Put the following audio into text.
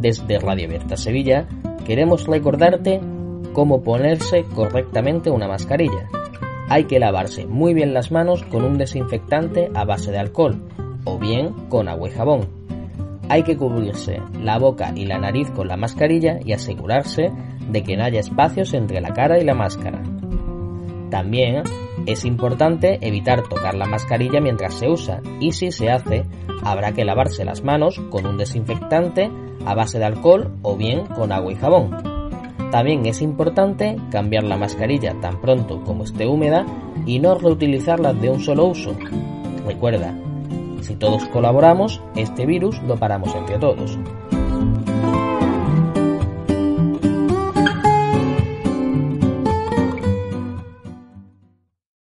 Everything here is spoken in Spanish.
Desde Radio Abierta Sevilla queremos recordarte cómo ponerse correctamente una mascarilla. Hay que lavarse muy bien las manos con un desinfectante a base de alcohol o bien con agua y jabón. Hay que cubrirse la boca y la nariz con la mascarilla y asegurarse de que no haya espacios entre la cara y la máscara. También es importante evitar tocar la mascarilla mientras se usa y si se hace habrá que lavarse las manos con un desinfectante a base de alcohol o bien con agua y jabón. También es importante cambiar la mascarilla tan pronto como esté húmeda y no reutilizarla de un solo uso. Recuerda, si todos colaboramos, este virus lo paramos entre todos.